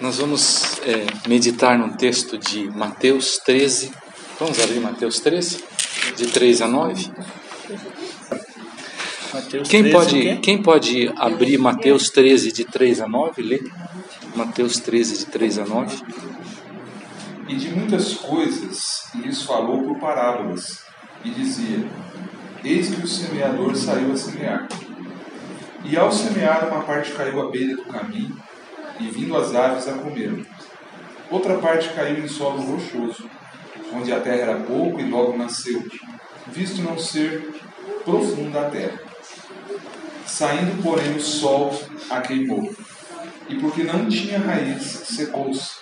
Nós vamos é, meditar num texto de Mateus 13. Vamos abrir Mateus 13, de 3 a 9. Mateus Quem 13, o pode, quem pode abrir Mateus 13, de 3 a 9? Lê. Mateus 13, de 3 a 9. E de muitas coisas lhes falou por parábolas, e dizia: Eis que o semeador saiu a semear. E ao semear, uma parte caiu à beira do caminho, e vindo as aves a comeram. Outra parte caiu em solo rochoso, onde a terra era pouco e logo nasceu, visto não ser profunda a terra. Saindo, porém, o sol a queimou, e porque não tinha raiz, secou-se.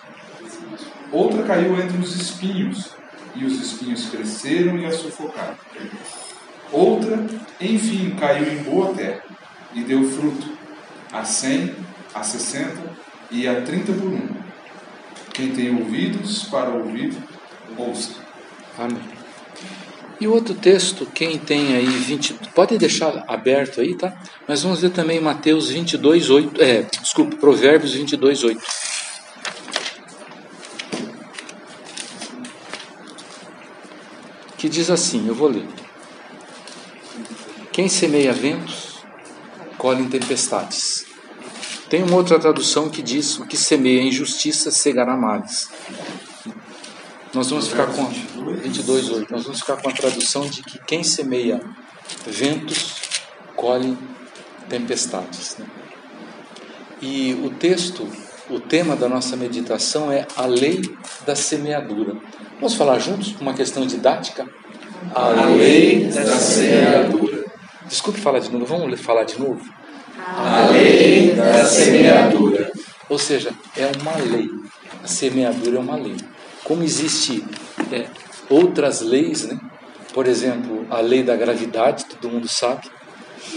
Outra caiu entre os espinhos, e os espinhos cresceram e a sufocaram. Outra, enfim, caiu em boa terra, e deu fruto, a cem, a sessenta e a trinta por um. Quem tem ouvidos para ouvir, ouça. Amém. E outro texto, quem tem aí 20, pode deixar aberto aí, tá? Mas vamos ver também Mateus 22, 8, é, desculpe, Provérbios 22, 8. Que diz assim, eu vou ler. Quem semeia ventos, colhe tempestades. Tem uma outra tradução que diz: o que semeia injustiça cegará males. Nós vamos ficar com 22:8. Nós vamos ficar com a tradução de que quem semeia ventos colhe tempestades. né? E o texto, o tema da nossa meditação é a lei da semeadura. Vamos falar juntos? Uma questão didática? A lei da semeadura. Desculpe falar de novo. Vamos falar de novo? A lei da semeadura. Ou seja, é uma lei. A semeadura é uma lei. Como existe é, outras leis, né? por exemplo, a lei da gravidade, todo mundo sabe.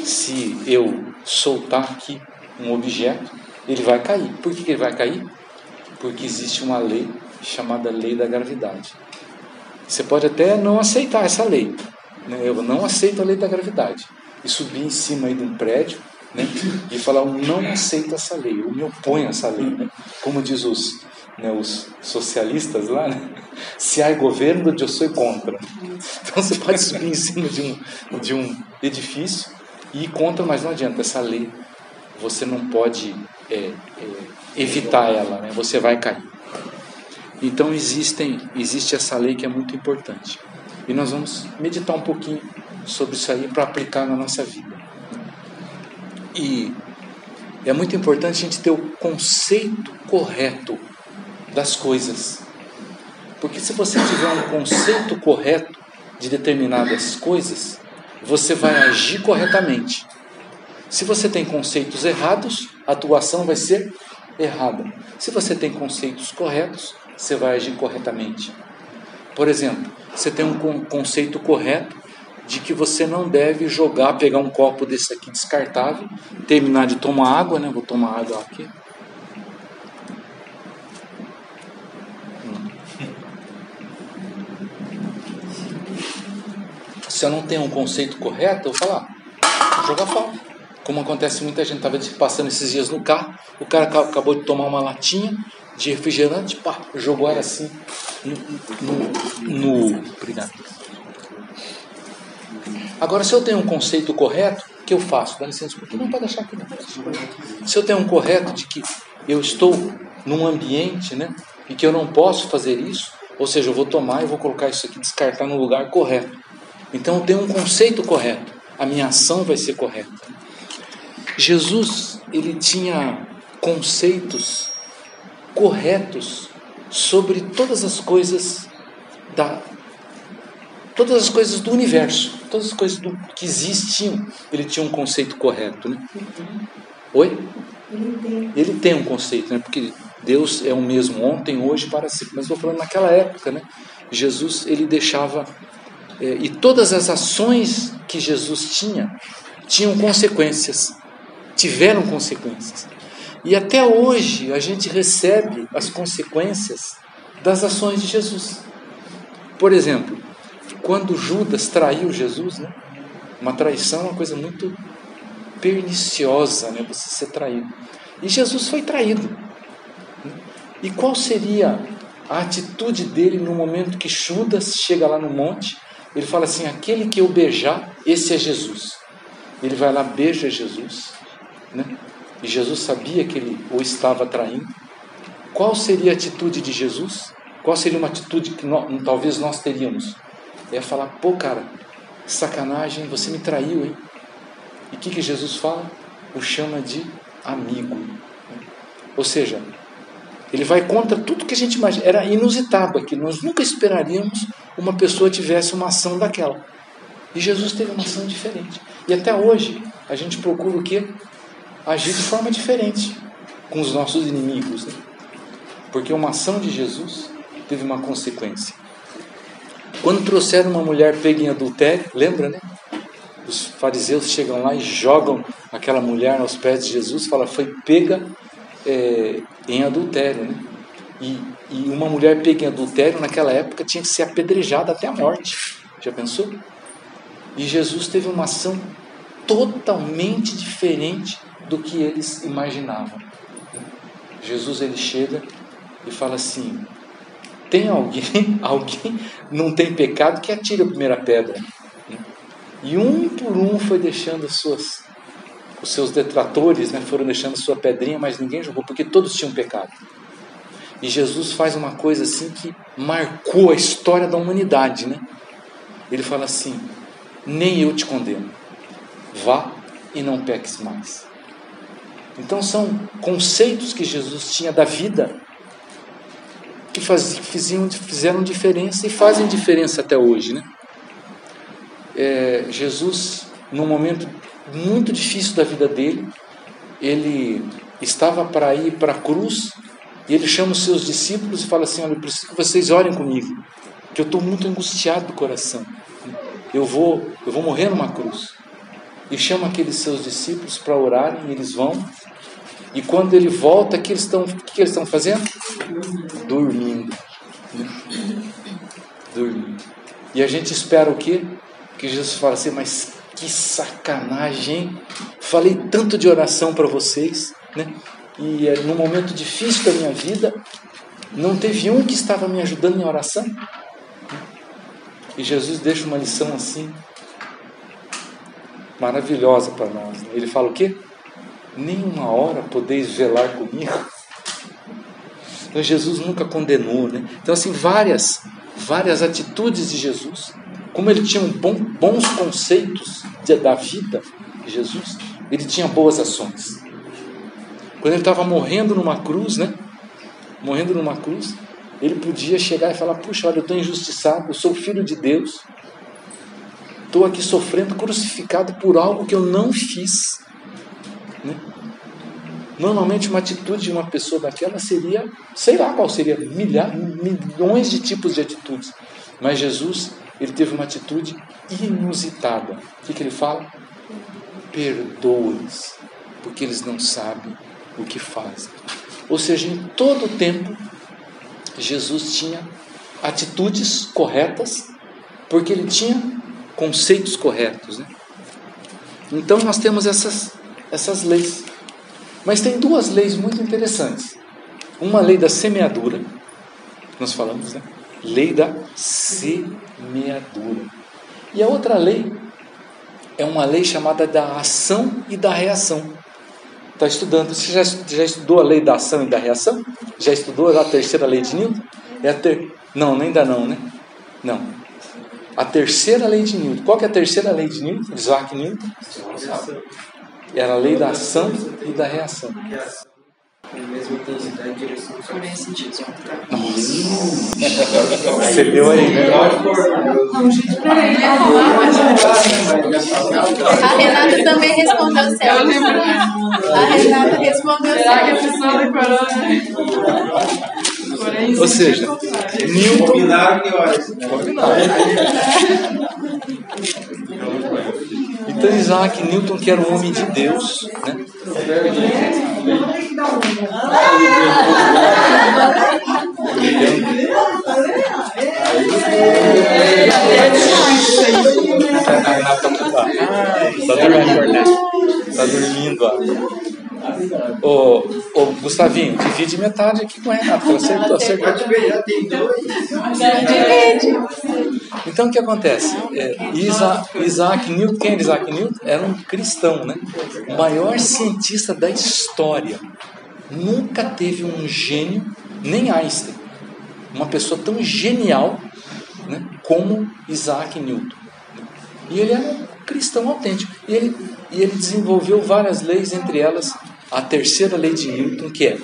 Se eu soltar aqui um objeto, ele vai cair. Por que ele vai cair? Porque existe uma lei chamada lei da gravidade. Você pode até não aceitar essa lei. Né? Eu não aceito a lei da gravidade. E subir em cima aí de um prédio né? e falar, eu não aceito essa lei, eu me oponho a essa lei. Né? Como diz os, né, os socialistas lá, né? se há governo, eu sou contra. Então você pode subir em cima de um, de um edifício e ir contra, mas não adianta, essa lei você não pode é, é, evitar ela, né? você vai cair. Então existem, existe essa lei que é muito importante. E nós vamos meditar um pouquinho sobre isso aí para aplicar na nossa vida. E é muito importante a gente ter o conceito correto das coisas. Porque se você tiver um conceito correto de determinadas coisas, você vai agir corretamente. Se você tem conceitos errados, a atuação vai ser errada. Se você tem conceitos corretos, você vai agir corretamente. Por exemplo, você tem um con- conceito correto de que você não deve jogar, pegar um copo desse aqui descartável, terminar de tomar água, né? Vou tomar água aqui. Se eu não tenho um conceito correto, eu vou falar, vou jogar fora. Como acontece muita gente, estava passando esses dias no carro, o cara ca- acabou de tomar uma latinha de refrigerante, pá, jogou ela assim no, no, no obrigado. Agora, se eu tenho um conceito correto, o que eu faço? Dá licença, porque não pode deixar aqui. Não. Se eu tenho um correto de que eu estou num ambiente, né, e que eu não posso fazer isso, ou seja, eu vou tomar e vou colocar isso aqui, descartar no lugar correto. Então, eu tenho um conceito correto. A minha ação vai ser correta. Jesus, ele tinha conceitos corretos sobre todas as coisas da todas as coisas do universo, todas as coisas do, que existiam, ele tinha um conceito correto, né? Oi? Ele tem um conceito, né? Porque Deus é o mesmo ontem, hoje, para sempre. Mas estou falando naquela época, né? Jesus ele deixava é, e todas as ações que Jesus tinha tinham consequências, tiveram consequências. E até hoje a gente recebe as consequências das ações de Jesus. Por exemplo, quando Judas traiu Jesus, né? Uma traição é uma coisa muito perniciosa, né? Você ser traído. E Jesus foi traído. E qual seria a atitude dele no momento que Judas chega lá no monte? Ele fala assim: aquele que eu beijar, esse é Jesus. Ele vai lá, beija Jesus, né? e Jesus sabia que ele o estava traindo. Qual seria a atitude de Jesus? Qual seria uma atitude que nós, talvez nós teríamos? É falar: pô, cara, sacanagem, você me traiu, hein? E o que, que Jesus fala? O chama de amigo. Ou seja, ele vai contra tudo que a gente imagina. Era inusitado aqui. Nós nunca esperaríamos uma pessoa tivesse uma ação daquela. E Jesus teve uma ação diferente. E até hoje a gente procura o quê? Agir de forma diferente com os nossos inimigos. Né? Porque uma ação de Jesus teve uma consequência. Quando trouxeram uma mulher pega em adultério, lembra, né? Os fariseus chegam lá e jogam aquela mulher aos pés de Jesus, fala, foi pega é, em adultério, né? E, e uma mulher pega em adultério naquela época tinha que ser apedrejada até a morte. Já pensou? E Jesus teve uma ação totalmente diferente do que eles imaginavam. Jesus ele chega e fala assim: tem alguém, alguém não tem pecado que atire a primeira pedra. E um por um foi deixando as suas, os seus detratores, né, foram deixando sua pedrinha, mas ninguém jogou, porque todos tinham pecado. E Jesus faz uma coisa assim que marcou a história da humanidade, né? Ele fala assim: nem eu te condeno, vá e não peques mais. Então são conceitos que Jesus tinha da vida que faz, fiziam, fizeram diferença e fazem diferença até hoje. Né? É, Jesus, num momento muito difícil da vida dele, ele estava para ir para a cruz e ele chama os seus discípulos e fala assim: Olha, eu preciso que vocês orem comigo, que eu estou muito angustiado do coração. Eu vou, eu vou morrer numa cruz. E chama aqueles seus discípulos para orarem, e eles vão, e quando ele volta, que eles estão, o que eles estão fazendo? Dormindo. Dormindo. E a gente espera o quê? Que Jesus fale assim, mas que sacanagem, Falei tanto de oração para vocês, né? E é, num momento difícil da minha vida, não teve um que estava me ajudando em oração. E Jesus deixa uma lição assim, maravilhosa para nós. Né? Ele fala o quê? Nem uma hora podeis velar comigo. Então Jesus nunca condenou, né? Então assim várias, várias atitudes de Jesus, como ele tinha bom, bons conceitos de, da vida Jesus, ele tinha boas ações. Quando ele estava morrendo numa cruz, né? Morrendo numa cruz, ele podia chegar e falar: Puxa, olha, eu estou injustiçado, eu sou filho de Deus, estou aqui sofrendo, crucificado por algo que eu não fiz. Normalmente, uma atitude de uma pessoa daquela seria, sei lá qual seria, milhares, milhões de tipos de atitudes. Mas Jesus, ele teve uma atitude inusitada. O que, que ele fala? Perdoa-os, porque eles não sabem o que fazem. Ou seja, em todo o tempo, Jesus tinha atitudes corretas, porque ele tinha conceitos corretos. Né? Então, nós temos essas essas leis. Mas tem duas leis muito interessantes. Uma lei da semeadura, nós falamos, né? Lei da semeadura. E a outra lei é uma lei chamada da ação e da reação. Está estudando? Você já, já estudou a lei da ação e da reação? Já estudou a terceira lei de Newton? É a ter... Não, ainda não, né? Não. A terceira lei de Newton. Qual que é a terceira lei de Newton? Isaac Newton? Era a lei da ação e da reação. Você viu aí, né? A Renata também respondeu certo. A Renata respondeu certo. Ou seja, Newton. Combinado. Então Isaac Newton, que era um homem de Deus, né? Está dormindo, ó. Ô, ô, Gustavinho, divide metade aqui com o Renato. Acertou, acertou. Já tem dois. Então o que acontece? É, Isa, Isaac Newton, quem era Isaac Newton? Era um cristão, né? O maior cientista da história. Nunca teve um gênio, nem Einstein, uma pessoa tão genial né, como Isaac Newton. E ele era um cristão autêntico. E ele, e ele desenvolveu várias leis, entre elas a terceira lei de Newton, que é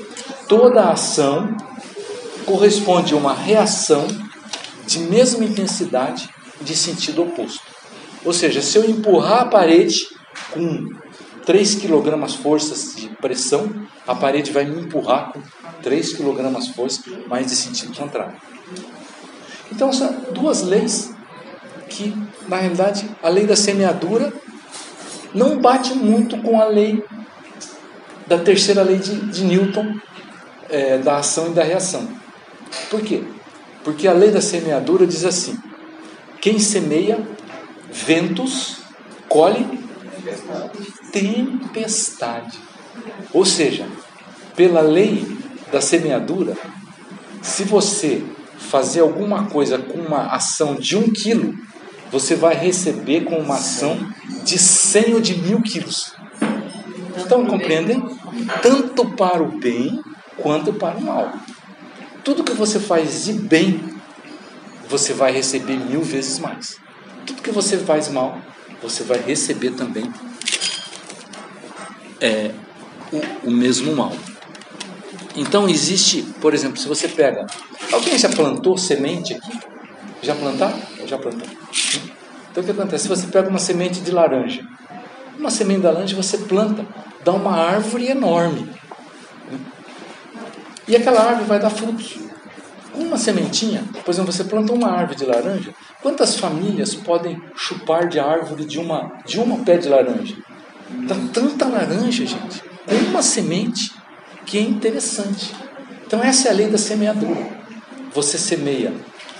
toda ação corresponde a uma reação de mesma intensidade de sentido oposto. Ou seja, se eu empurrar a parede com 3 kg forças de pressão, a parede vai me empurrar com 3 kg força, mas de sentido contrário. Então são duas leis que, na realidade, a lei da semeadura não bate muito com a lei da terceira lei de, de Newton, é, da ação e da reação. Por quê? Porque a lei da semeadura diz assim: quem semeia ventos, colhe tempestade. Ou seja, pela lei da semeadura, se você fazer alguma coisa com uma ação de um quilo, você vai receber com uma ação de 100 ou de mil quilos. Estão compreendendo? Tanto para o bem quanto para o mal. Tudo que você faz de bem, você vai receber mil vezes mais. Tudo que você faz mal, você vai receber também é, o, o mesmo mal. Então existe, por exemplo, se você pega. Alguém já plantou semente aqui? Já plantar? Já plantou. Então o que acontece? Se você pega uma semente de laranja, uma semente de laranja você planta, dá uma árvore enorme. E aquela árvore vai dar frutos. Uma sementinha, por exemplo, você planta uma árvore de laranja, quantas famílias podem chupar de árvore de uma, de uma pé de laranja? Dá tanta laranja, gente, com uma semente que é interessante. Então essa é a lei da semeadura. Você semeia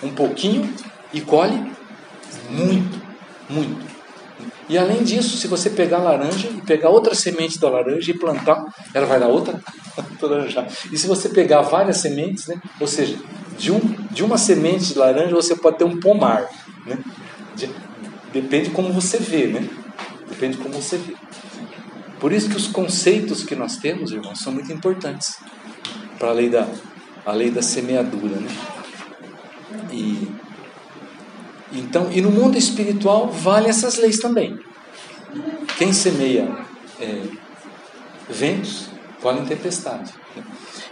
um pouquinho e colhe muito, muito. E além disso, se você pegar laranja e pegar outra semente da laranja e plantar, ela vai dar outra laranja. E se você pegar várias sementes, né? ou seja, de, um, de uma semente de laranja você pode ter um pomar. Né? De, depende como você vê, né? Depende como você vê. Por isso que os conceitos que nós temos, irmãos, são muito importantes para a lei da, a lei da semeadura. Né? E então, e no mundo espiritual vale essas leis também. Quem semeia é, ventos, colhe tempestade.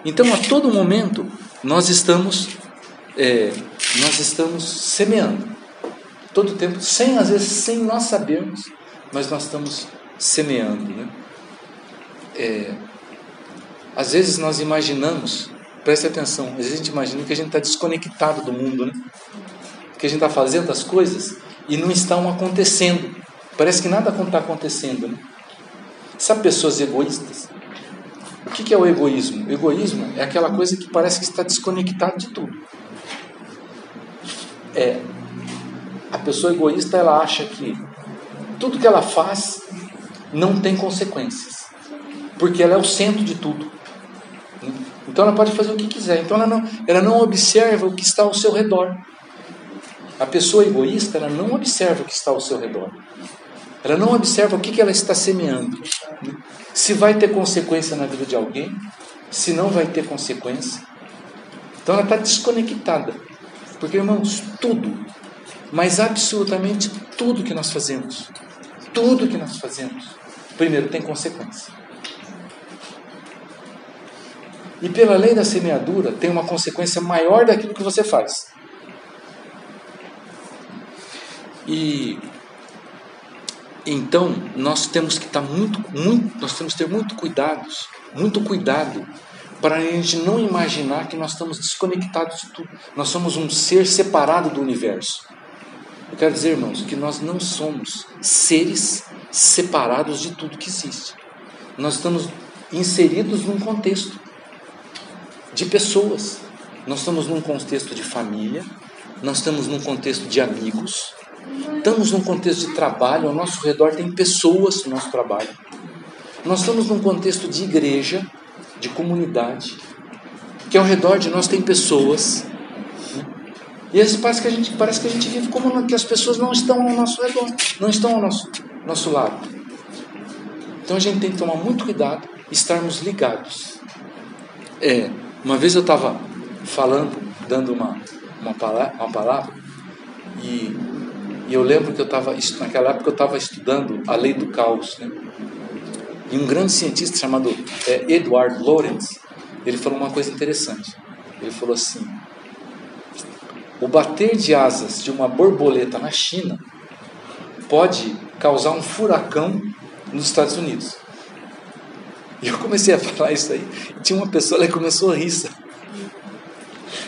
Então, a todo momento nós estamos é, nós estamos semeando. Todo tempo, sem às vezes sem nós sabermos, mas nós estamos semeando. Né? É, às vezes nós imaginamos, preste atenção, às vezes a gente imagina que a gente está desconectado do mundo, né? Que a gente está fazendo as coisas e não estão acontecendo. Parece que nada está acontecendo. Né? Sabe pessoas egoístas? O que, que é o egoísmo? O egoísmo é aquela coisa que parece que está desconectado de tudo. É, a pessoa egoísta ela acha que tudo que ela faz não tem consequências, porque ela é o centro de tudo. Né? Então ela pode fazer o que quiser. Então ela não, ela não observa o que está ao seu redor. A pessoa egoísta, ela não observa o que está ao seu redor. Ela não observa o que, ela está semeando. Se vai ter consequência na vida de alguém, se não vai ter consequência. Então ela está desconectada. Porque, irmãos, tudo, mas absolutamente tudo que nós fazemos, tudo que nós fazemos, primeiro tem consequência. E pela lei da semeadura, tem uma consequência maior daquilo que você faz. E então nós temos que estar muito, muito, nós temos que ter muito cuidados, muito cuidado para a gente não imaginar que nós estamos desconectados de tudo. Nós somos um ser separado do universo. Eu quero dizer, irmãos, que nós não somos seres separados de tudo que existe. Nós estamos inseridos num contexto de pessoas. Nós estamos num contexto de família, nós estamos num contexto de amigos, Estamos num contexto de trabalho, ao nosso redor tem pessoas no nosso trabalho. Nós estamos num contexto de igreja, de comunidade, que ao redor de nós tem pessoas. Né? E às parece que, a gente, parece que a gente vive como que as pessoas não estão ao nosso redor, não estão ao nosso, nosso lado. Então a gente tem que tomar muito cuidado estarmos ligados. É, uma vez eu estava falando, dando uma, uma, palavra, uma palavra e, e eu lembro que eu estava, naquela época eu estava estudando a lei do caos. Né? E um grande cientista chamado é, Edward Lorenz, ele falou uma coisa interessante. Ele falou assim: o bater de asas de uma borboleta na China pode causar um furacão nos Estados Unidos. E eu comecei a falar isso aí. E tinha uma pessoa que começou a rir.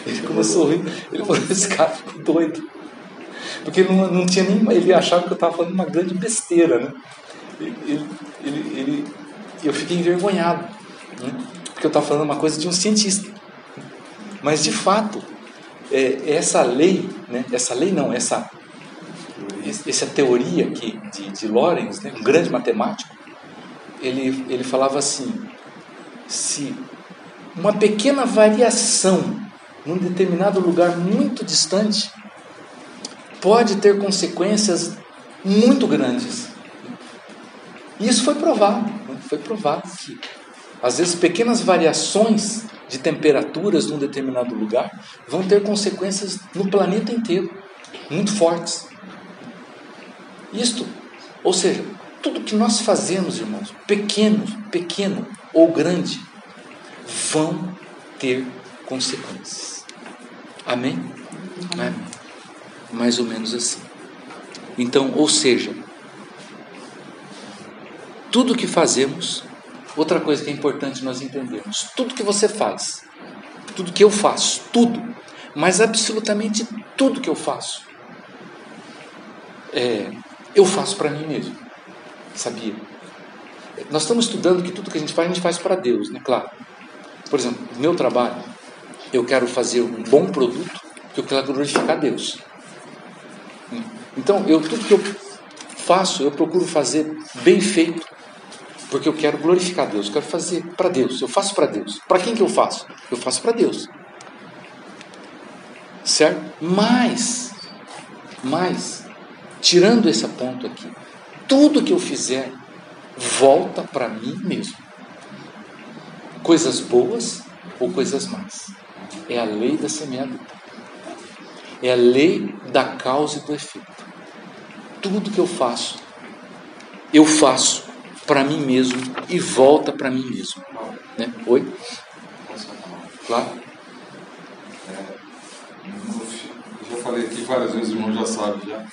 Ele começou a rir. Ele falou: esse cara ficou doido. Porque ele não, não tinha nem. Ele achava que eu estava falando uma grande besteira, né? Ele, ele, ele, eu fiquei envergonhado. Né? porque eu estava falando uma coisa de um cientista. Mas de fato, é, essa lei, né, essa lei não, essa, essa teoria aqui de, de Lorenz, né, um grande matemático, ele, ele falava assim: se uma pequena variação num determinado lugar muito distante pode ter consequências muito grandes. E isso foi provado, né? foi provado que às vezes, pequenas variações de temperaturas num determinado lugar vão ter consequências no planeta inteiro, muito fortes. Isto, ou seja, tudo que nós fazemos, irmãos, pequeno, pequeno ou grande, vão ter consequências. Amém? Amém? Mais ou menos assim. Então, ou seja, tudo que fazemos Outra coisa que é importante nós entendermos: tudo que você faz, tudo que eu faço, tudo, mas absolutamente tudo que eu faço, é, eu faço para mim mesmo. Sabia? Nós estamos estudando que tudo que a gente faz, a gente faz para Deus, né? Claro. Por exemplo, no meu trabalho, eu quero fazer um bom produto que eu quero glorificar Deus. Então, eu, tudo que eu faço, eu procuro fazer bem feito porque eu quero glorificar Deus, eu quero fazer para Deus, eu faço para Deus. Para quem que eu faço? Eu faço para Deus. Certo? Mas, mas, tirando esse ponto aqui, tudo que eu fizer volta para mim mesmo. Coisas boas ou coisas más. É a lei da semeadura. É a lei da causa e do efeito. Tudo que eu faço, eu faço para mim mesmo e volta para mim mesmo. Né? Oi? Claro. É, já falei aqui várias vezes, o irmão já sabe já,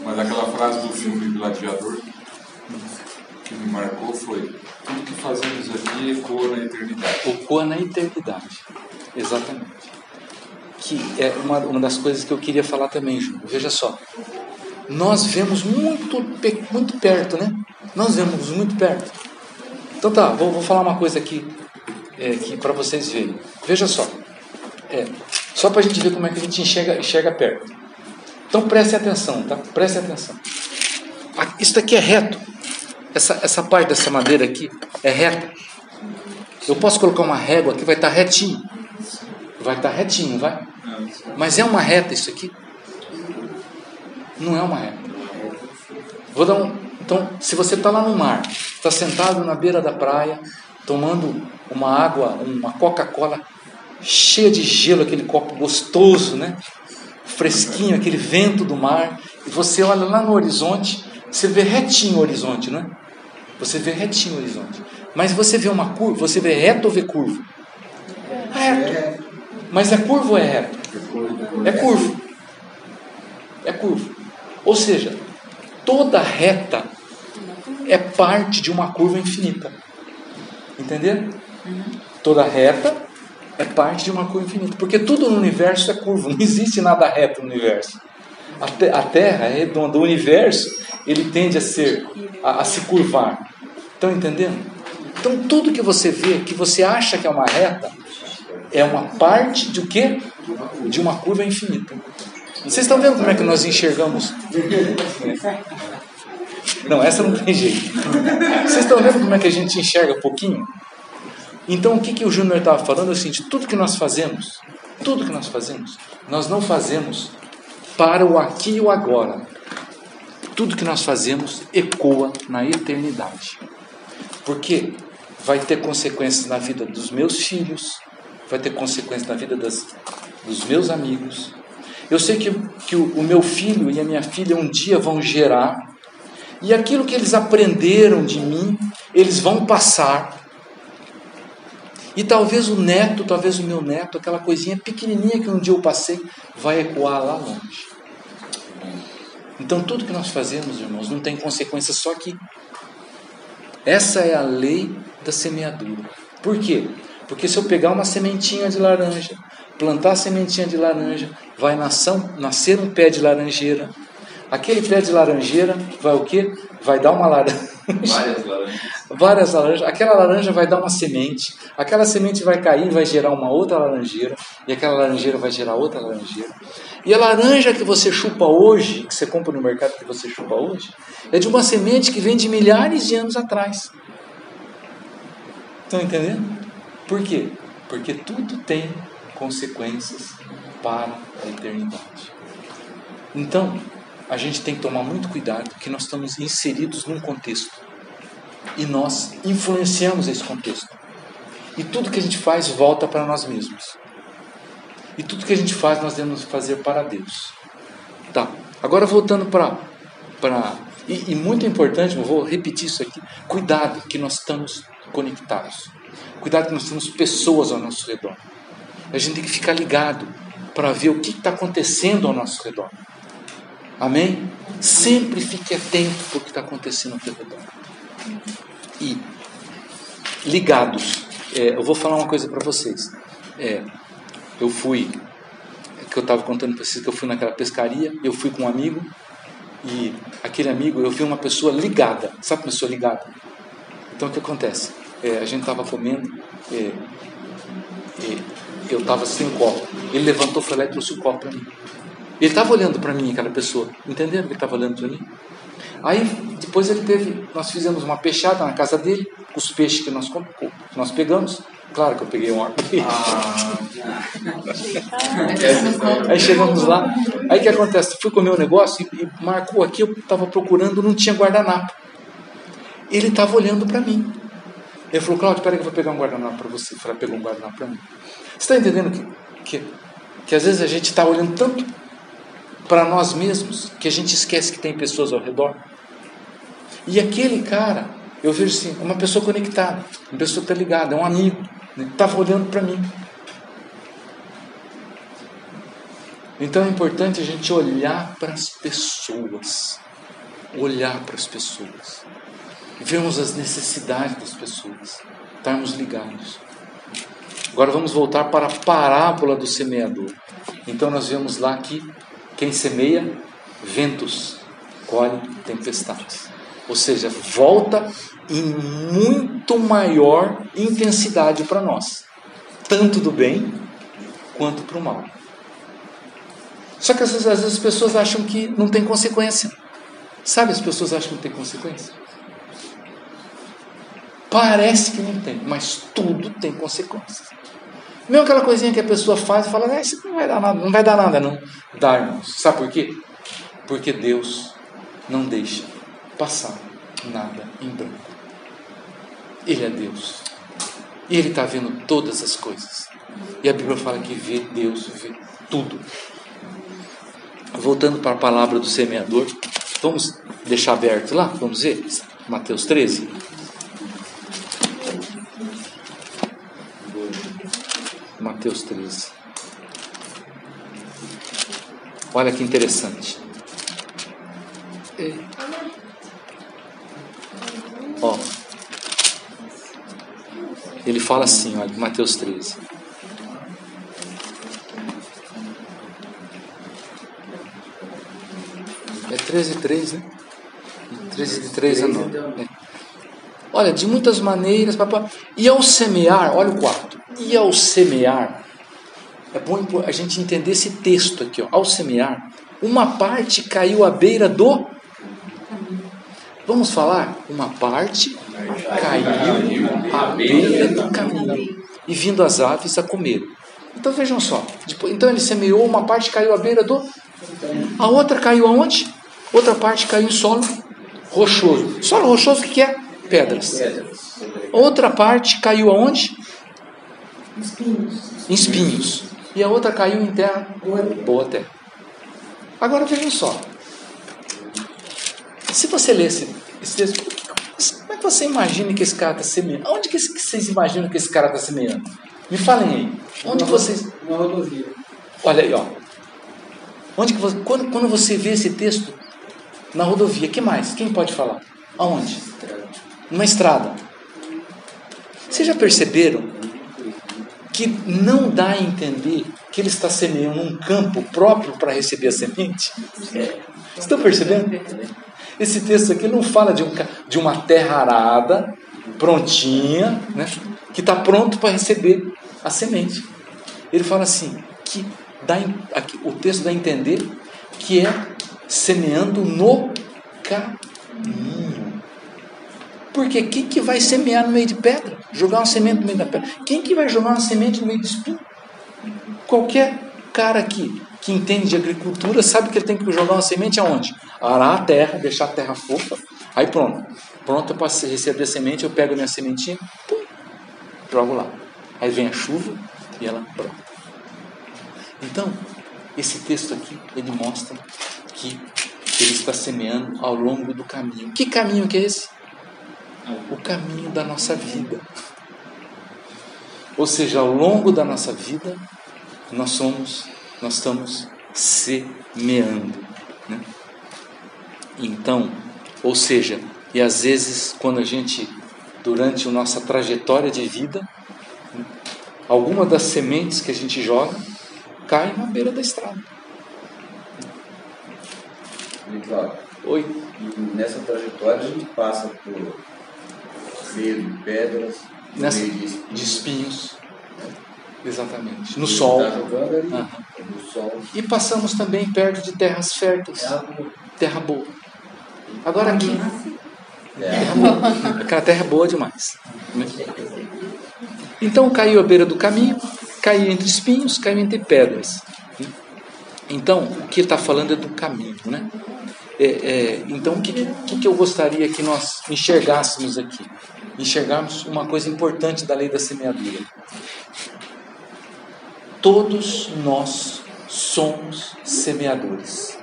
mas aquela frase do filme Gladiador que me marcou foi tudo que fazemos aqui ecoa na eternidade. Ecoa na eternidade, exatamente. Que é uma, uma das coisas que eu queria falar também, João. Veja só, nós vemos muito, muito perto, né? Nós vemos muito perto. Então tá, vou, vou falar uma coisa aqui, é, para vocês verem. Veja só. É, só para a gente ver como é que a gente enxerga, enxerga perto. Então preste atenção, tá? Preste atenção. Isso aqui é reto. Essa, essa parte dessa madeira aqui é reta. Eu posso colocar uma régua que vai estar tá retinho. Vai estar tá retinho, vai? Mas é uma reta isso aqui? Não é uma reta. Vou dar um. Então, se você está lá no mar, está sentado na beira da praia, tomando uma água, uma Coca-Cola cheia de gelo, aquele copo gostoso, né? Fresquinho, aquele vento do mar, e você olha lá no horizonte, você vê retinho o horizonte, não é? Você vê retinho o horizonte. Mas você vê uma curva, você vê reto ou vê curvo? Reto. Mas é curvo ou é reto? É curvo. É curvo. Ou seja, toda reta é parte de uma curva infinita. Entenderam? Toda reta é parte de uma curva infinita. Porque tudo no universo é curvo, não existe nada reto no universo. A, a Terra é redonda, o universo ele tende a ser a, a se curvar. Estão entendendo? Então tudo que você vê, que você acha que é uma reta, é uma parte de o quê? De uma curva infinita. Vocês estão vendo como é que nós enxergamos? Não, essa não tem jeito. Vocês estão vendo como é que a gente enxerga pouquinho? Então, o que, que o Júnior estava falando é o seguinte: tudo que nós fazemos, tudo que nós fazemos, nós não fazemos para o aqui e o agora. Tudo que nós fazemos ecoa na eternidade. Porque vai ter consequências na vida dos meus filhos, vai ter consequências na vida das, dos meus amigos. Eu sei que, que o, o meu filho e a minha filha um dia vão gerar, e aquilo que eles aprenderam de mim, eles vão passar e talvez o neto, talvez o meu neto, aquela coisinha pequenininha que um dia eu passei, vai ecoar lá longe. Então tudo que nós fazemos, irmãos, não tem consequência só aqui. Essa é a lei da semeadura. Por quê? Porque se eu pegar uma sementinha de laranja, plantar a sementinha de laranja, vai nascer um pé de laranjeira. Aquele pé de laranjeira vai o quê? Vai dar uma laranja. Várias laranjas. Várias laranjas. Aquela laranja vai dar uma semente. Aquela semente vai cair e vai gerar uma outra laranjeira. E aquela laranjeira vai gerar outra laranjeira. E a laranja que você chupa hoje, que você compra no mercado que você chupa hoje, é de uma semente que vem de milhares de anos atrás. Estão entendendo? Por quê? Porque tudo tem consequências para a eternidade. Então, a gente tem que tomar muito cuidado, porque nós estamos inseridos num contexto e nós influenciamos esse contexto. E tudo que a gente faz volta para nós mesmos. E tudo que a gente faz nós devemos fazer para Deus. Tá. Agora voltando para para e, e muito importante, eu vou repetir isso aqui. Cuidado que nós estamos conectados. Cuidado que nós temos pessoas ao nosso redor. A gente tem que ficar ligado para ver o que está acontecendo ao nosso redor. Amém? Sempre fique atento para o que está acontecendo ao teu redor. E ligados. É, eu vou falar uma coisa para vocês. É, eu fui, que eu estava contando para vocês que eu fui naquela pescaria, eu fui com um amigo e aquele amigo, eu vi uma pessoa ligada. Sabe pessoa ligada? Então o que acontece? É, a gente estava comendo, é, é, eu estava sem o copo. Ele levantou, foi lá e trouxe o copo para mim. Ele estava olhando para mim, aquela pessoa. Entenderam que ele estava olhando para mim? Aí, depois ele teve. Nós fizemos uma peixada na casa dele, com os peixes que nós, que nós pegamos. Claro que eu peguei um arco. Ah. aí chegamos lá. Aí o que acontece? Fui comer um negócio e, e marcou aqui, eu estava procurando, não tinha guardanapo. Ele estava olhando para mim. Ele falou, Cláudio, espera que eu vou pegar um guardanapo para você. Eu falei, pegou um guardanapo para mim. Você está entendendo que, que, que às vezes a gente está olhando tanto para nós mesmos que a gente esquece que tem pessoas ao redor. E aquele cara, eu vejo assim, uma pessoa conectada, uma pessoa que está ligada, é um amigo, estava né? olhando para mim. Então é importante a gente olhar para as pessoas, olhar para as pessoas, vermos as necessidades das pessoas, estarmos ligados. Agora vamos voltar para a parábola do semeador. Então nós vemos lá que quem semeia ventos, colhe tempestades. Ou seja, volta em muito maior intensidade para nós, tanto do bem quanto para o mal. Só que às vezes as pessoas acham que não tem consequência. Sabe, as pessoas acham que não tem consequência. Parece que não tem, mas tudo tem consequências. Mesmo aquela coisinha que a pessoa faz e fala, ah, isso não vai dar nada, não vai dar nada, não. Dá, irmãos. Sabe por quê? Porque Deus não deixa passar nada em branco. Ele é Deus. E Ele está vendo todas as coisas. E a Bíblia fala que vê Deus, vê tudo. Voltando para a palavra do semeador, vamos deixar aberto lá? Vamos ver? Mateus 13. Mateus 13. Olha que interessante. Ó. Ele fala assim, olha, Mateus 13. É 13 3, né? 13 de 3 a 9. É. Olha, de muitas maneiras, papai. E ao semear, olha o quarto. E ao semear, é bom a gente entender esse texto aqui, ó. Ao semear, uma parte caiu à beira do. Vamos falar? Uma parte caiu à beira do caminho e vindo as aves a comer. Então vejam só. Então ele semeou, uma parte caiu à beira do. A outra caiu aonde? Outra parte caiu em solo rochoso. Solo rochoso o que é? Pedras. Outra parte caiu aonde? Espinhos. Espinhos. E a outra caiu em terra boa terra. Agora vejam só. Se você ler esse, esse texto, como é que você imagina que esse cara está semeando? Onde que, vocês imaginam que esse cara está semeando? Me falem aí. Onde vocês. Na rodovia. Olha aí, ó. Onde que você... quando, quando você vê esse texto na rodovia, que mais? Quem pode falar? Aonde? Numa estrada. Vocês já perceberam que não dá a entender que ele está semeando um campo próprio para receber a semente? Estão percebendo? Esse texto aqui não fala de, um, de uma terra arada, prontinha, né, que está pronto para receber a semente. Ele fala assim, que dá, aqui, o texto dá a entender que é semeando no caminho. Porque quem que vai semear no meio de pedra? Jogar uma semente no meio da pedra? Quem que vai jogar uma semente no meio de espinho? Qualquer cara aqui que entende de agricultura sabe que ele tem que jogar uma semente aonde? Arar a terra, deixar a terra fofa. Aí pronto. Pronto para receber a semente, eu pego a minha sementinha, pum, jogo lá. Aí vem a chuva e ela brota. Então, esse texto aqui, ele mostra que ele está semeando ao longo do caminho. Que caminho que é esse? O caminho da nossa vida. Ou seja, ao longo da nossa vida, nós somos, nós estamos semeando. Né? Então, ou seja, e às vezes quando a gente, durante a nossa trajetória de vida, alguma das sementes que a gente joga cai na beira da estrada. Claro. Oi. E nessa trajetória a gente passa por meio de pedras, nessa, meio de espinhos. De espinhos. Exatamente. No E sol. Tá jogando ali, Aham. no sol. E passamos também perto de terras férteis. Terra boa. Agora aqui. É. Terra boa. Aquela terra é boa demais. Então caiu à beira do caminho, caiu entre espinhos, caiu entre pedras. Então, o que está falando é do caminho, né? É, é, então, o que, que, que eu gostaria que nós enxergássemos aqui? Enxergarmos uma coisa importante da lei da semeadura. Todos nós somos semeadores.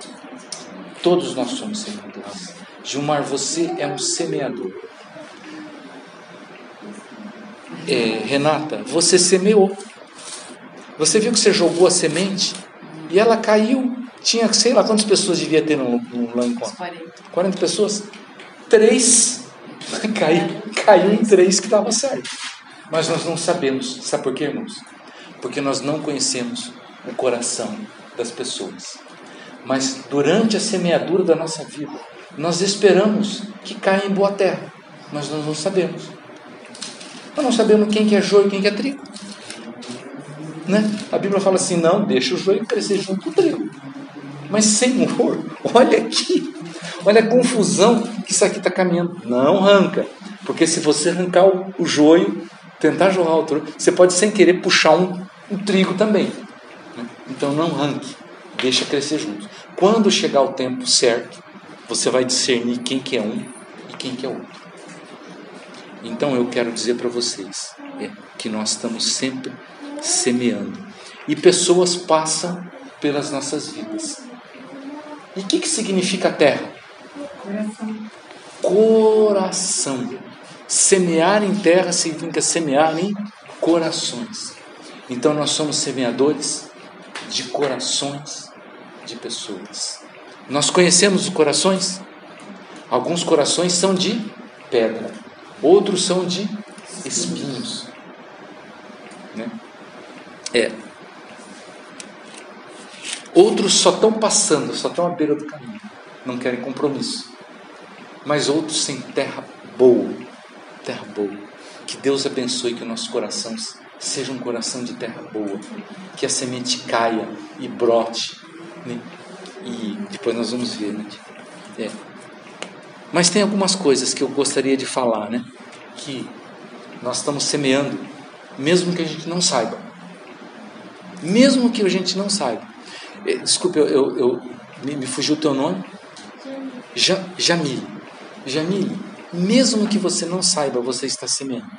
Todos nós somos semeadores. Gilmar, você é um semeador. É, Renata, você semeou. Você viu que você jogou a semente e ela caiu. Tinha, sei lá quantas pessoas devia ter no, no, lá em conta. 40. 40 pessoas? Três. caiu, caiu em três que estava certo. Mas nós não sabemos. Sabe por quê, irmãos? Porque nós não conhecemos o coração das pessoas. Mas durante a semeadura da nossa vida, nós esperamos que caia em boa terra. Mas nós não sabemos. Nós não sabemos quem que é joio e quem que é trigo. Né? A Bíblia fala assim: não, deixa o joio crescer junto com o trigo. Mas Senhor, olha aqui, olha a confusão que isso aqui está caminhando. Não arranca, porque se você arrancar o, joio, tentar jogar o trigo, você pode sem querer puxar um, um trigo também. né? Então não arranque, deixa crescer junto. Quando chegar o tempo certo, você vai discernir quem que é um e quem que é outro. Então eu quero dizer para vocês é, que nós estamos sempre semeando e pessoas passam pelas nossas vidas. E o que, que significa terra? Coração. Semear em terra significa semear em corações. Então nós somos semeadores de corações de pessoas. Nós conhecemos os corações? Alguns corações são de pedra, outros são de espinhos. Né? É. Outros só estão passando, só estão à beira do caminho, não querem compromisso. Mas outros sem terra boa, terra boa. Que Deus abençoe que o nosso coração seja um coração de terra boa, que a semente caia e brote, né? e depois nós vamos ver, né? É. Mas tem algumas coisas que eu gostaria de falar, né? Que nós estamos semeando, mesmo que a gente não saiba. Mesmo que a gente não saiba. Eh, desculpe, eu, eu, eu me, me, fugiu o teu nome? Ja, Jamile. Jamile, mesmo que você não saiba, você está semeando.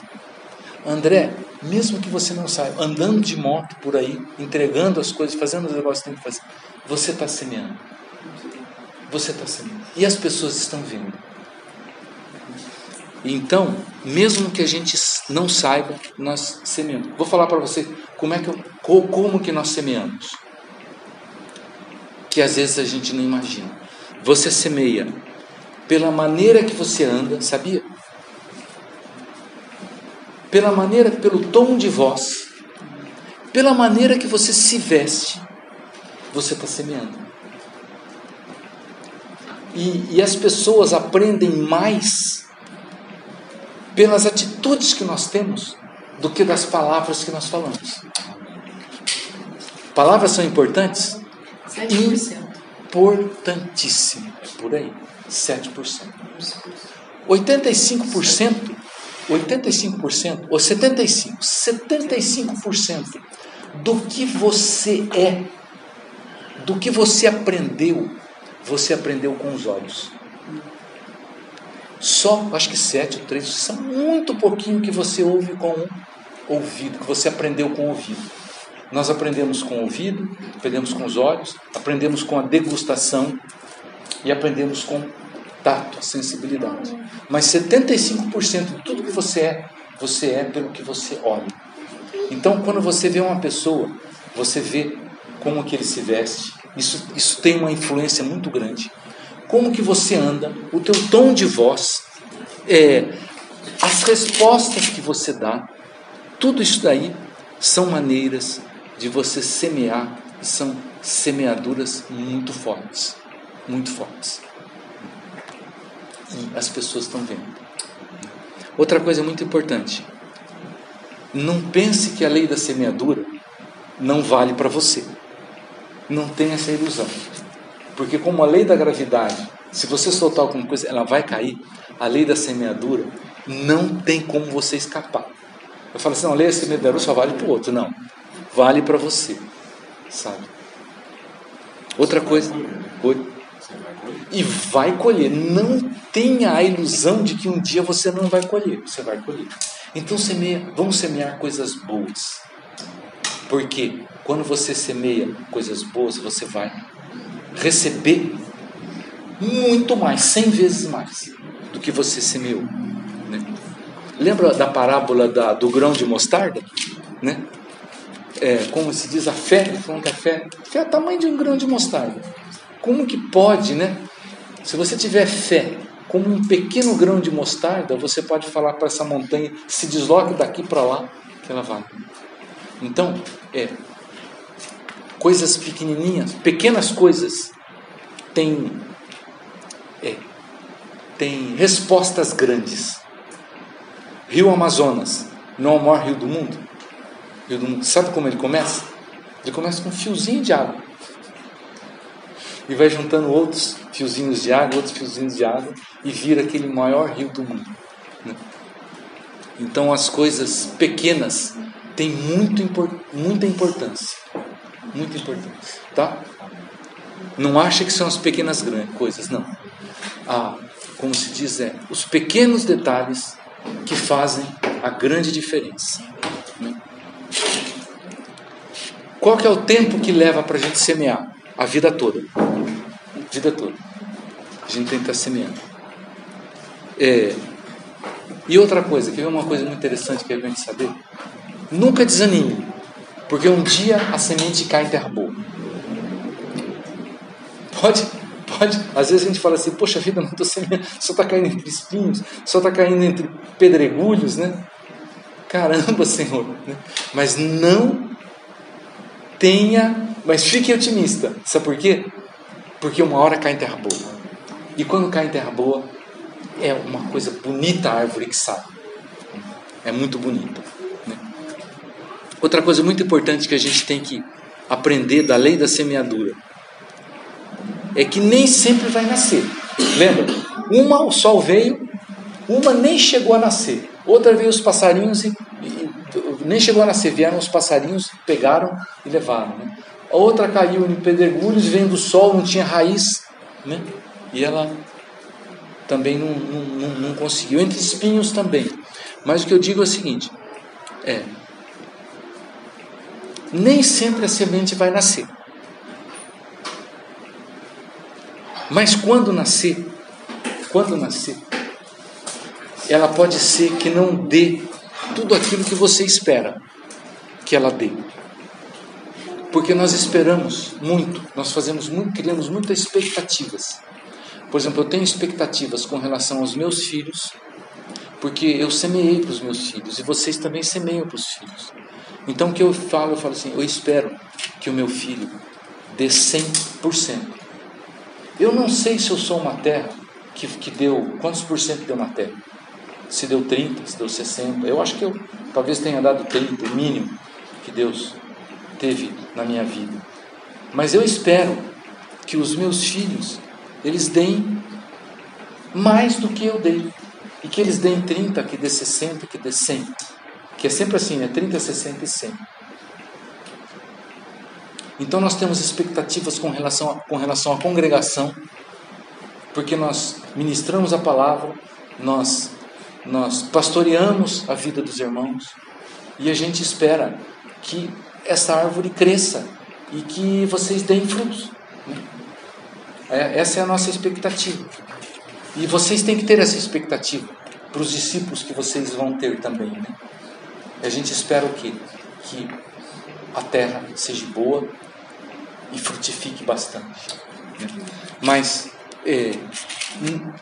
André, mesmo que você não saiba, andando de moto por aí, entregando as coisas, fazendo os negócios que tem que fazer, você está semeando. Você está semeando. E as pessoas estão vendo. Então, mesmo que a gente não saiba, nós semeamos. Vou falar para você como é que eu, como que nós semeamos. Que às vezes a gente não imagina. Você semeia pela maneira que você anda, sabia? Pela maneira, pelo tom de voz, pela maneira que você se veste, você está semeando. E, e as pessoas aprendem mais pelas atitudes que nós temos do que das palavras que nós falamos. Palavras são importantes? 7%. Importantíssimo. Por aí. 7%. 85%, 85% ou 75%, 75% do que você é, do que você aprendeu, você aprendeu com os olhos. Só, acho que sete ou três, são muito pouquinho que você ouve com o ouvido, que você aprendeu com o ouvido. Nós aprendemos com o ouvido, aprendemos com os olhos, aprendemos com a degustação e aprendemos com tato, sensibilidade. Mas 75% de tudo que você é, você é pelo que você olha. Então, quando você vê uma pessoa, você vê como que ele se veste. Isso, isso tem uma influência muito grande como que você anda, o teu tom de voz, é, as respostas que você dá, tudo isso daí são maneiras de você semear, são semeaduras muito fortes, muito fortes. E as pessoas estão vendo. Outra coisa muito importante, não pense que a lei da semeadura não vale para você. Não tenha essa ilusão. Porque como a lei da gravidade, se você soltar alguma coisa, ela vai cair, a lei da semeadura não tem como você escapar. Eu falo assim, não, a lei da semeadura só vale para o outro. Não, vale para você, sabe? Outra coisa... Oi? E vai colher. Não tenha a ilusão de que um dia você não vai colher. Você vai colher. Então semeia, vamos semear coisas boas. Porque quando você semeia coisas boas, você vai receber muito mais, cem vezes mais do que você semeou. Né? Lembra da parábola da, do grão de mostarda? Né? É, como se diz a fé, falando que a fé, fé é o tamanho de um grão de mostarda. Como que pode, né? Se você tiver fé como um pequeno grão de mostarda, você pode falar para essa montanha, se desloque daqui para lá, que ela vai. Então, é, coisas pequenininhas, pequenas coisas, têm, é, têm respostas grandes. Rio Amazonas, não é o maior rio do mundo? Rio do mundo. Sabe como ele começa? Ele começa com um fiozinho de água. E vai juntando outros fiozinhos de água, outros fiozinhos de água, e vira aquele maior rio do mundo. Né? Então as coisas pequenas têm muito, muita importância muito importantes, tá? Não acha que são as pequenas grandes coisas, não. Ah, como se diz, é os pequenos detalhes que fazem a grande diferença. Né? Qual que é o tempo que leva para a gente semear? A vida toda. Vida toda. A gente tem que estar semeando. É, e outra coisa, que é uma coisa muito interessante que é gente saber. Nunca desanime. Porque um dia a semente cai em terra boa. Pode, pode. Às vezes a gente fala assim, poxa vida, não estou semeando, só está caindo entre espinhos, só está caindo entre pedregulhos, né? Caramba, Senhor. Né? Mas não tenha, mas fique otimista. Sabe por quê? Porque uma hora cai em terra boa. E quando cai em terra boa, é uma coisa bonita a árvore que sai. É muito bonita. Outra coisa muito importante que a gente tem que aprender da lei da semeadura é que nem sempre vai nascer. Lembra? Uma o sol veio, uma nem chegou a nascer. Outra veio os passarinhos e, e nem chegou a nascer, vieram os passarinhos, pegaram e levaram. Né? A outra caiu em pedregulhos, vem do sol, não tinha raiz, né? e ela também não, não, não, não conseguiu. Entre espinhos também. Mas o que eu digo é o seguinte: é, nem sempre a semente vai nascer. Mas quando nascer, quando nascer, ela pode ser que não dê tudo aquilo que você espera que ela dê. Porque nós esperamos muito, nós fazemos muito, criamos muitas expectativas. Por exemplo, eu tenho expectativas com relação aos meus filhos, porque eu semeei para os meus filhos e vocês também semeiam para os filhos. Então o que eu falo, eu falo assim, eu espero que o meu filho dê 100%. Eu não sei se eu sou uma terra que, que deu. Quantos por cento deu na terra? Se deu 30, se deu 60. Eu acho que eu talvez tenha dado 30, o mínimo que Deus teve na minha vida. Mas eu espero que os meus filhos eles deem mais do que eu dei. E que eles deem 30, que dê 60, que dê 100. Que é sempre assim, né? 30, 60 e 100. Então nós temos expectativas com relação, a, com relação à congregação, porque nós ministramos a palavra, nós, nós pastoreamos a vida dos irmãos e a gente espera que essa árvore cresça e que vocês deem frutos. Né? É, essa é a nossa expectativa. E vocês têm que ter essa expectativa para os discípulos que vocês vão ter também. Né? A gente espera o quê? Que a terra seja boa, e frutifique bastante. Mas, é,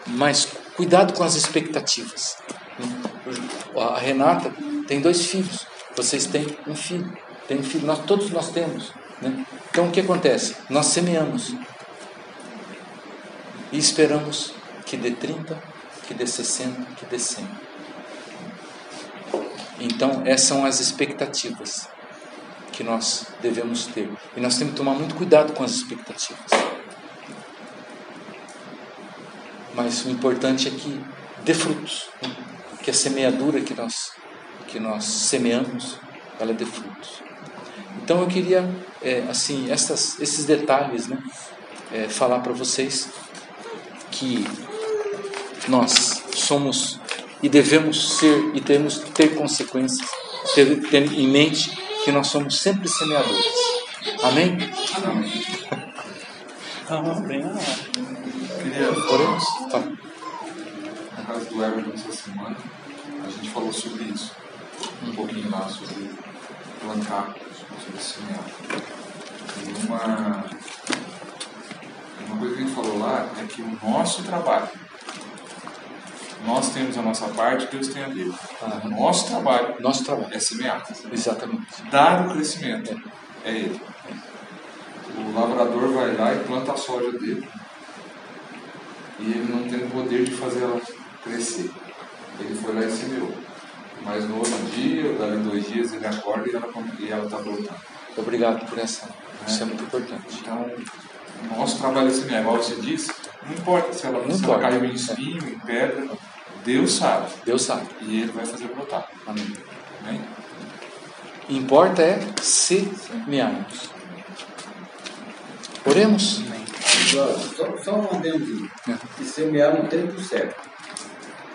mas cuidado com as expectativas. A Renata tem dois filhos, vocês têm um filho, tem filho, nós, todos nós temos. Né? Então o que acontece? Nós semeamos e esperamos que dê 30, que dê 60, que dê 100. Então, essas são as expectativas que nós devemos ter. E nós temos que tomar muito cuidado com as expectativas. Mas o importante é que dê frutos, né? que a semeadura que nós, que nós semeamos, ela dê frutos. Então eu queria, é, assim, essas, esses detalhes, né, é, falar para vocês que nós somos e devemos ser e temos que ter consequências, ter, ter em mente que nós somos sempre semeadores. Amém? Amém. Amém. Queria, Oremos? Tá. Na casa do Everton essa semana, a gente falou sobre isso. Um pouquinho lá sobre plantar, E uma, uma coisa que ele falou lá é que o nosso trabalho nós temos a nossa parte, Deus tem a dele. Ah, nosso trabalho, nosso trabalho é semear. Exatamente. Dar o crescimento é, é ele. O lavrador vai lá e planta a soja dele. E ele não tem o poder de fazer ela crescer. Ele foi lá e semeou. Mas no outro dia, ou dali dois dias, ele acorda e ela está brotando. Obrigado por essa. É. Isso é muito importante. Então, nosso trabalho é semear, igual você disse, não importa se ela, não se ela caiu em espinho, em pedra, Deus sabe. Deus sabe. E Ele vai fazer brotar. Amém. Amém? Importa é semearmos. Oremos? Amém. Só, só um adendo. É. E semear no tempo certo.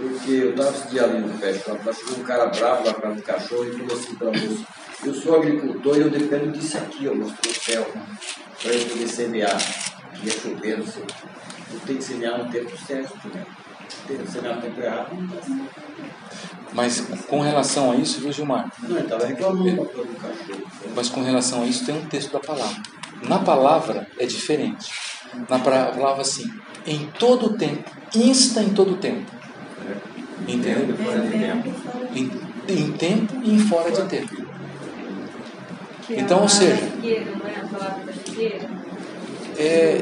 Porque eu estava esse dia ali no pé, chegou um cara bravo lá para o cachorro e falou assim para moça, eu sou agricultor e eu dependo disso aqui, eu mostrei o céu, para eu poder semear. Ia chover, não sei. Eu tenho que semear no tempo certo, né? Mas com relação a isso, viu, Gilmar? Não, ele estava reclamando do cachorro. Mas com relação a isso, tem um texto da palavra. Na palavra é diferente. Na palavra, assim, em todo o tempo, insta em todo o tempo. Entendeu? Em, em tempo e em fora de tempo. Então, ou seja. É a palavra da é,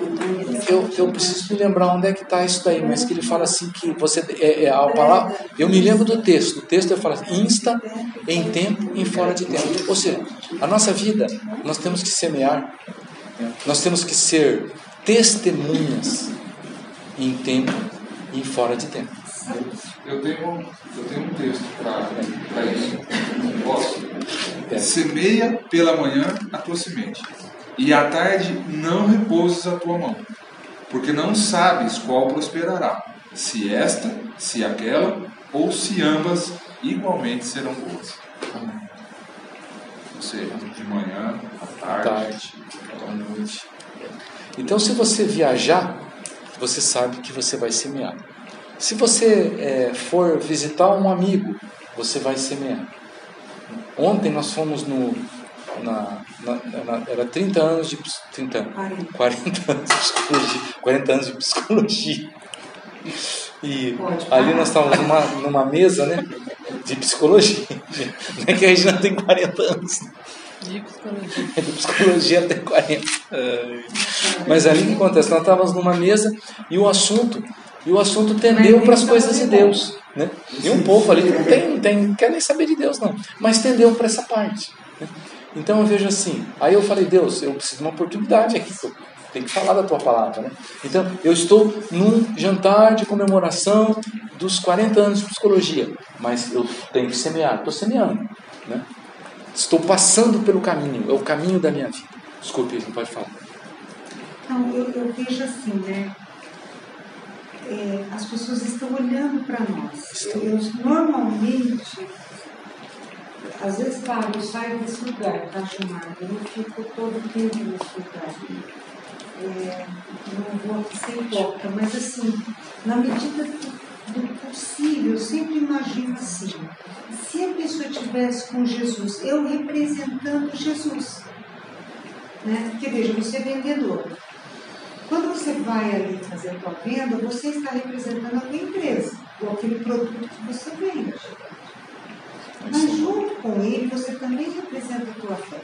eu, eu preciso me lembrar onde é que está isso daí, mas que ele fala assim que você é, é, a palavra. Eu me lembro do texto. O texto fala assim, insta em tempo e fora de tempo. Ou seja, a nossa vida nós temos que semear, nós temos que ser testemunhas em tempo e fora de tempo. Eu tenho, eu tenho um texto para isso. Posso? É. Semeia pela manhã a tua semente, e à tarde não repouses a tua mão, porque não sabes qual prosperará, se esta, se aquela, ou se ambas igualmente serão boas. Ou seja, de manhã, à tarde, tarde à noite. Então, se você viajar, você sabe que você vai semear. Se você é, for visitar um amigo, você vai semear. Ontem nós fomos no. Na, na, na, era 30 anos de 30, 40 anos de psicologia. 40 anos de psicologia. E ali nós estávamos numa, numa mesa né, de psicologia. Não é que a Regina tem 40 anos. De psicologia. É de psicologia até 40. Mas ali o que acontece? Nós estávamos numa mesa e o assunto e o assunto tendeu para as coisas de Deus. Né? E um povo ali que não tem, não tem, não quer nem saber de Deus, não. Mas tendeu para essa parte. Né? Então eu vejo assim. Aí eu falei, Deus, eu preciso de uma oportunidade aqui. Tem que falar da tua palavra. Né? Então eu estou num jantar de comemoração dos 40 anos de psicologia. Mas eu tenho que semear. Estou semeando. Né? Estou passando pelo caminho. É o caminho da minha vida. Desculpe, não pode falar. Não, eu, eu vejo assim, né? É, as pessoas estão olhando para nós. Eu, normalmente, às vezes, claro, eu saio desse lugar, tá, chamado, eu não fico todo o tempo nesse lugar. É, não vou aqui ser hipócrita, mas assim, na medida do, do possível, eu sempre imagino assim, se a pessoa estivesse com Jesus, eu representando Jesus. Né? Porque veja, você é vendedor. Quando você vai ali fazer a sua venda, você está representando a tua empresa, ou aquele produto que você vende. Mas junto com ele, você também representa a tua fé.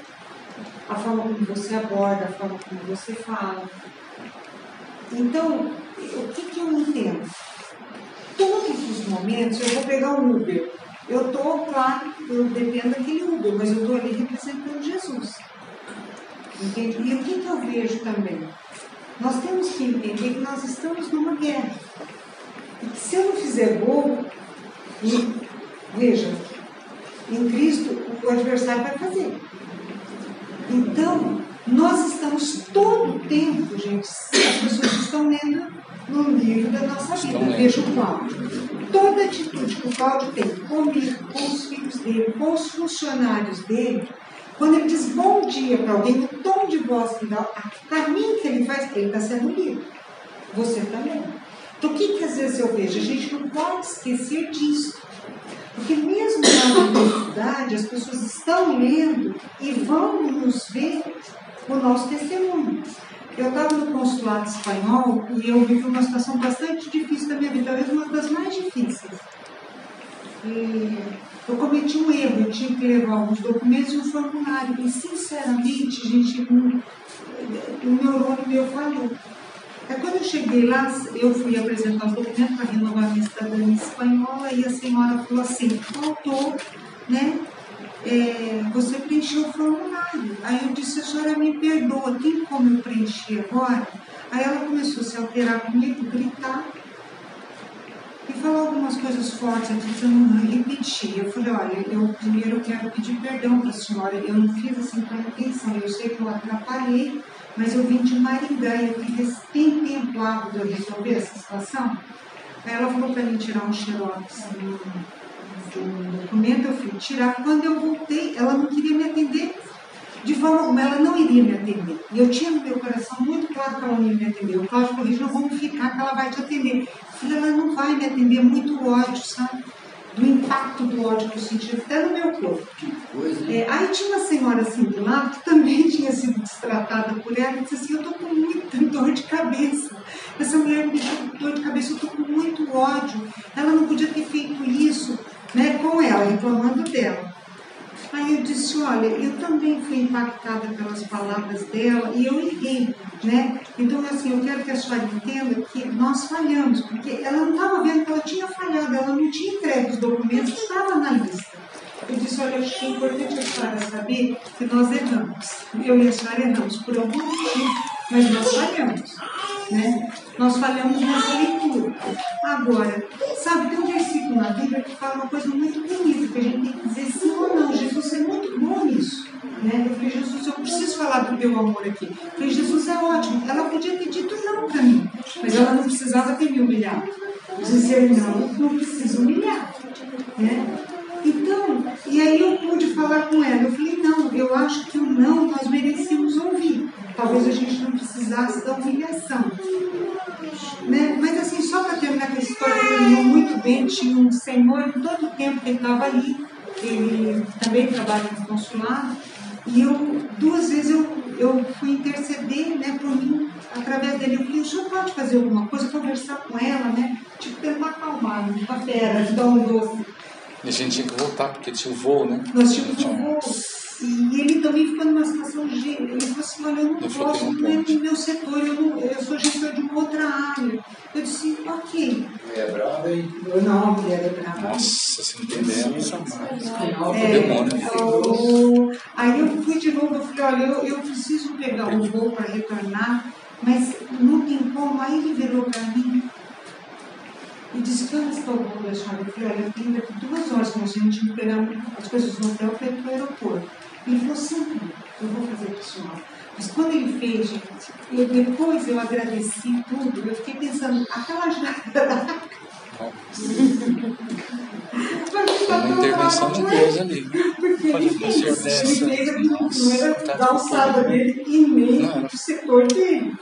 A forma como você aborda, a forma como você fala. Então, o que, que eu entendo? Todos os momentos, eu vou pegar um Uber. Eu estou, claro, eu dependo daquele Uber, mas eu estou ali representando Jesus. Entende? E o que, que eu vejo também? Nós temos que entender que nós estamos numa guerra. E que se eu não fizer gol, e, veja, em Cristo o adversário vai fazer. Então, nós estamos todo o tempo, gente, as pessoas estão lendo no livro da nossa vida. Veja o Cláudio. Toda atitude que o Cláudio tem comigo, com os filhos dele, com os funcionários dele, quando ele diz bom dia para alguém, o tom de voz que dá, o caminho que ele faz, ele está sendo lido. Você também. Então, o que, que às vezes eu vejo? A gente não pode esquecer disso. Porque mesmo na universidade, as pessoas estão lendo e vão nos ver o nosso testemunho. Eu estava no consulado espanhol e eu vivi uma situação bastante difícil da minha vida, talvez uma das mais difíceis. E eu cometi um erro, eu tinha que levar alguns documentos e um formulário. E, sinceramente, gente, um, o neurônio meu falhou. Aí, quando eu cheguei lá, eu fui apresentar os documentos para renovar minha cidadania espanhola e a senhora falou assim: faltou, né? É, você preencheu o formulário. Aí eu disse: a senhora me perdoa, tem como eu preencher agora? Aí ela começou a se alterar comigo, gritar e falar algumas coisas fortes aqui que eu não repeti. Eu falei, olha, eu primeiro quero pedir perdão para a senhora, eu não fiz assim com intenção, eu sei que eu atrapalhei, mas eu vim de Maringá e eu queria, hábil de eu resolver essa situação? Aí ela falou para mim tirar um xerox de um documento, eu fui tirar. Quando eu voltei, ela não queria me atender de forma como ela não iria me atender. E eu tinha no meu coração muito claro que ela não ia me atender. O Cláudio falou, não vamos ficar que ela vai te atender. Falei, ela não vai me atender, muito ódio, sabe? Do impacto do ódio que eu senti até no meu corpo. É, aí tinha uma senhora assim do lado que também tinha sido destratada por ela e disse assim, eu tô com muita dor de cabeça. Essa mulher me deixou com dor de cabeça, eu tô com muito ódio. Ela não podia ter feito isso né, com ela, reclamando dela. Aí eu disse, olha, eu também fui impactada pelas palavras dela e eu errei, né? Então, assim, eu quero que a senhora entenda que nós falhamos, porque ela não estava vendo que ela tinha falhado, ela não tinha entregue os documentos, estava na lista. Eu disse, olha, que é importante a senhora saber que nós erramos. Eu e a senhora erramos por algum motivo, mas nós falhamos. Né? Nós falhamos nessa leitura. Agora, sabe, tem um versículo na Bíblia que fala uma coisa muito bonita, que a gente tem que dizer sim ou não. Jesus é muito bom nisso. Né? Eu falei, Jesus, eu preciso falar do teu amor aqui. Eu falei, Jesus é ótimo. Ela podia ter dito não para mim, mas ela não precisava ter me humilhado. Dizer não, não precisa humilhar. Né? Então, e aí eu pude falar com ela. Eu falei, não, eu acho que o não nós merecemos ouvir. Talvez a gente não precisasse da humilhação. Né? Mas assim, só para terminar com a história, terminou muito bem, tinha um senhor, todo o tempo que ele estava ali, ele também trabalha no consulado, e eu, duas vezes eu, eu fui interceder né, por mim, através dele. Eu falei, o senhor pode fazer alguma coisa, conversar com ela, né? Tipo, tentar acalmar, uma fera, dar um doce. E a gente tinha que voltar, porque tinha o voo, né? Nós tínhamos um voo. E ele também ficou numa situação de. Ele falou assim: olha, eu não Eu gosto um do meu, setor, eu, não, eu sou gestor de uma outra área. Eu disse: ok. É brava e Eu não, a mulher é brava. Nossa, você não entendeu essa marca. É, demônio. eu- aí eu fui de novo, eu falei, olha, eu, eu preciso pegar um voo para retornar, mas não tem como. Aí ele virou para mim e disse, que horas está o voo da senhora? Eu falei, olha, eu tenho daqui duas horas, como se a gente não pegar as coisas no hotel para ir para o aeroporto. Ele falou, sim, eu vou fazer a senhora. Mas quando ele fez, gente, eu, depois eu agradeci tudo, eu fiquei pensando, aquela jararaca, uma intervenção de Deus ali. Porque Pode ele fez, ele fez aquilo que não era Tá da alçada bem. dele e nem era- do setor dele.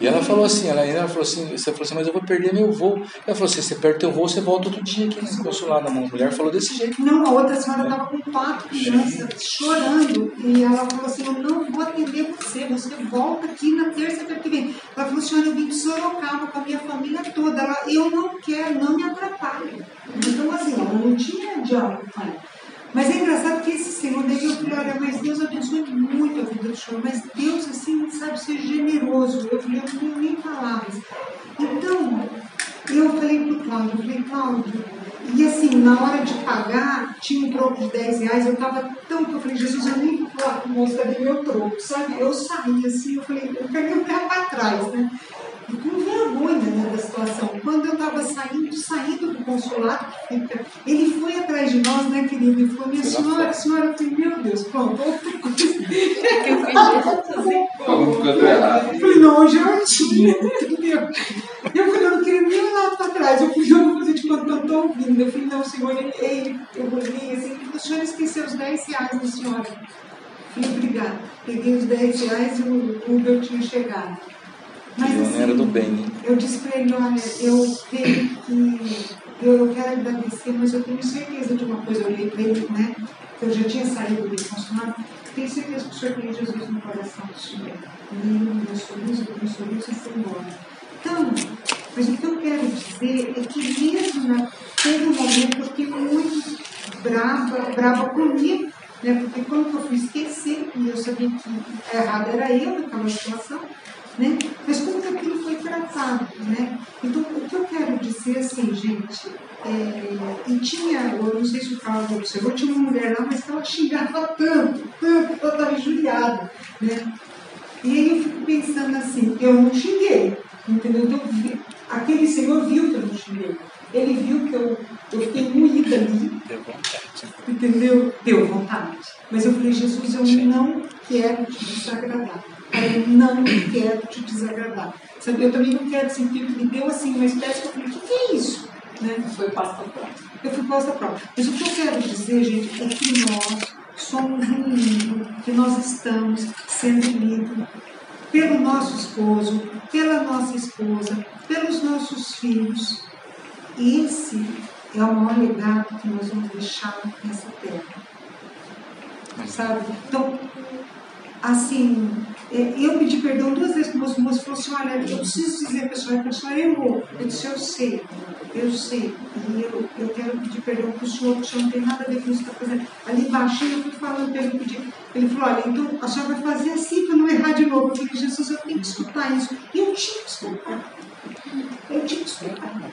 E ela falou assim, ela ainda falou assim, você falou assim, mas eu vou perder meu voo. Ela falou assim, você perde teu voo, você volta outro dia aqui no consulado. A mulher falou desse jeito. Não, a outra senhora estava com quatro crianças chorando e ela falou assim: Eu não vou atender você, você volta aqui na terça-feira que vem. Ela falou: Senhora, eu vim de Sorocaba com a minha família toda. Ela, eu não quero, não me atrapalhe. Então, assim, ela não tinha diálogo com ela. Mas é engraçado que esse senhor, daí eu falei, olha, mas Deus abençoe muito a vida do senhor, mas Deus, assim, sabe, ser generoso. Eu falei, eu não tenho nem palavras. Então, eu falei pro Cláudio, eu falei, Cláudio, e assim, na hora de pagar, tinha um troco de 10 reais, eu tava tão que eu falei, Jesus, eu nem vou o cadê meu troco, sabe? Eu saí assim, eu falei, eu queria olhar para trás, né? E com vergonha né, da situação. Quando eu estava saindo, saindo do consulado, ele foi atrás de nós, né, querido? E falou, minha senhora, senhora, eu falei, meu Deus, pronto, outra coisa. Que eu falei, não, hoje eu tinha, entendeu? Eu falei, eu não queria nem olhar para trás. Eu falei, eu fazer de que eu estou ouvindo. Eu falei, não, senhor, ele, ele eu olhei assim, ele o senhor esqueceu os 10 reais da senhora. Falei, obrigada. Peguei os 10 reais e o Uber tinha chegado. Mas, E não era do bem, hein? eu disse para ele, olha, eu tenho que. Eu, eu quero agradecer, mas eu tenho certeza de uma coisa. Eu olhei para ele, né? Eu já tinha saído do funcionário. Tenho certeza que o senhor tem Jesus no coração do senhor. E o meu sorriso, o meu sorriso foi embora. Então, mas o que eu quero dizer é que mesmo naquele momento eu fiquei muito brava, brava comigo, né? Porque quando eu fui esquecer, e eu sabia que errado era eu naquela situação, né? Mas como que aquilo foi tratado, né? Então, o que eu quero dizer assim, gente, é, e tinha, eu não sei se o Carlos observou, tinha uma mulher lá, mas que ela xingava tanto, tanto, que ela estava injuriada, né? E aí eu fico pensando assim, eu não xinguei, entendeu? Então, aquele senhor viu que eu não xinguei. Ele viu que eu, eu fiquei moída ali, Deu vontade. entendeu? Deu vontade. Mas eu falei, Jesus, eu Sim. não quero te desagradar. Eu não quero te desagradar. Sabe, eu também não quero sentir que me deu assim uma espécie falei, o que, é isso? Né? Foi pasta pronta. Eu fui posta prova. Mas o que eu quero dizer, gente, é que nós somos um livro, que nós estamos sendo lidos pelo nosso esposo, pela nossa esposa, pelos nossos filhos. Esse é o maior legado que nós vamos deixar nessa terra. Sabe? Então, assim, é, eu pedi perdão duas vezes para moço, o moço falou assim, olha, eu preciso dizer a que a senhora errou. Eu disse, eu sei, eu sei, e eu, eu quero pedir perdão para o senhor, porque o senhor não tem nada a ver com isso que está fazendo. Ali baixinho eu fui falando para ele, pedi, ele falou, olha, então a senhora vai fazer assim para não errar de novo. Eu falei, Jesus, eu tenho que escutar isso. E eu tinha que escutar. Eu tinha que escutar.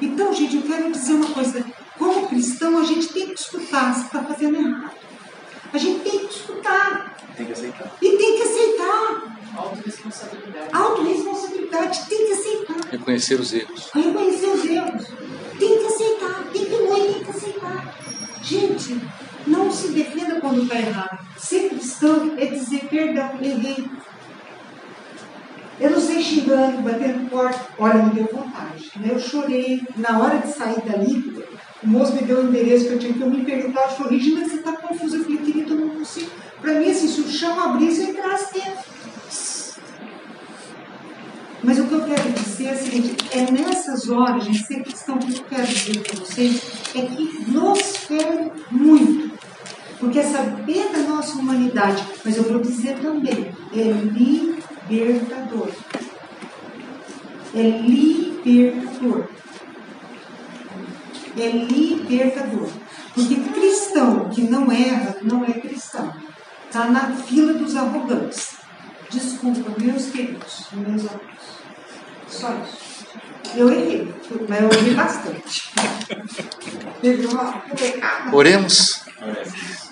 Então, gente, eu quero dizer uma coisa. Como cristão, a gente tem que escutar se está fazendo errado. A gente tem que escutar. Tem que aceitar. E tem que aceitar. Autoresponsabilidade. Autoresponsabilidade, tem que aceitar. Reconhecer os erros. Reconhecer os erros. Tem que aceitar, tem que moer, tem que aceitar. Gente, não se defenda quando está errado. Ser cristão é dizer perdão, errei. Eu não sei xingando, batendo porta. Olha, me deu vontade. Né? Eu chorei. Na hora de sair dali, o moço me deu o endereço que eu tinha que eu me perguntar. Eu falei, Regina, você está confusa. Eu falei, querido, eu não consigo. Para mim, assim, se o chão abrisse, eu entrasse dentro. Mas o que eu quero dizer é o seguinte: é nessas horas, gente, ser cristão, que eu quero dizer para vocês é que nos fere muito. Porque é saber da nossa humanidade, mas eu vou dizer também, é libertador. É libertador. É libertador. Porque cristão que não erra, não é cristão. Está na fila dos arrogantes. Desculpa, meus queridos, meus amigos. Só isso. Eu errei, mas eu errei bastante. Teve uma Oremos. Oremos.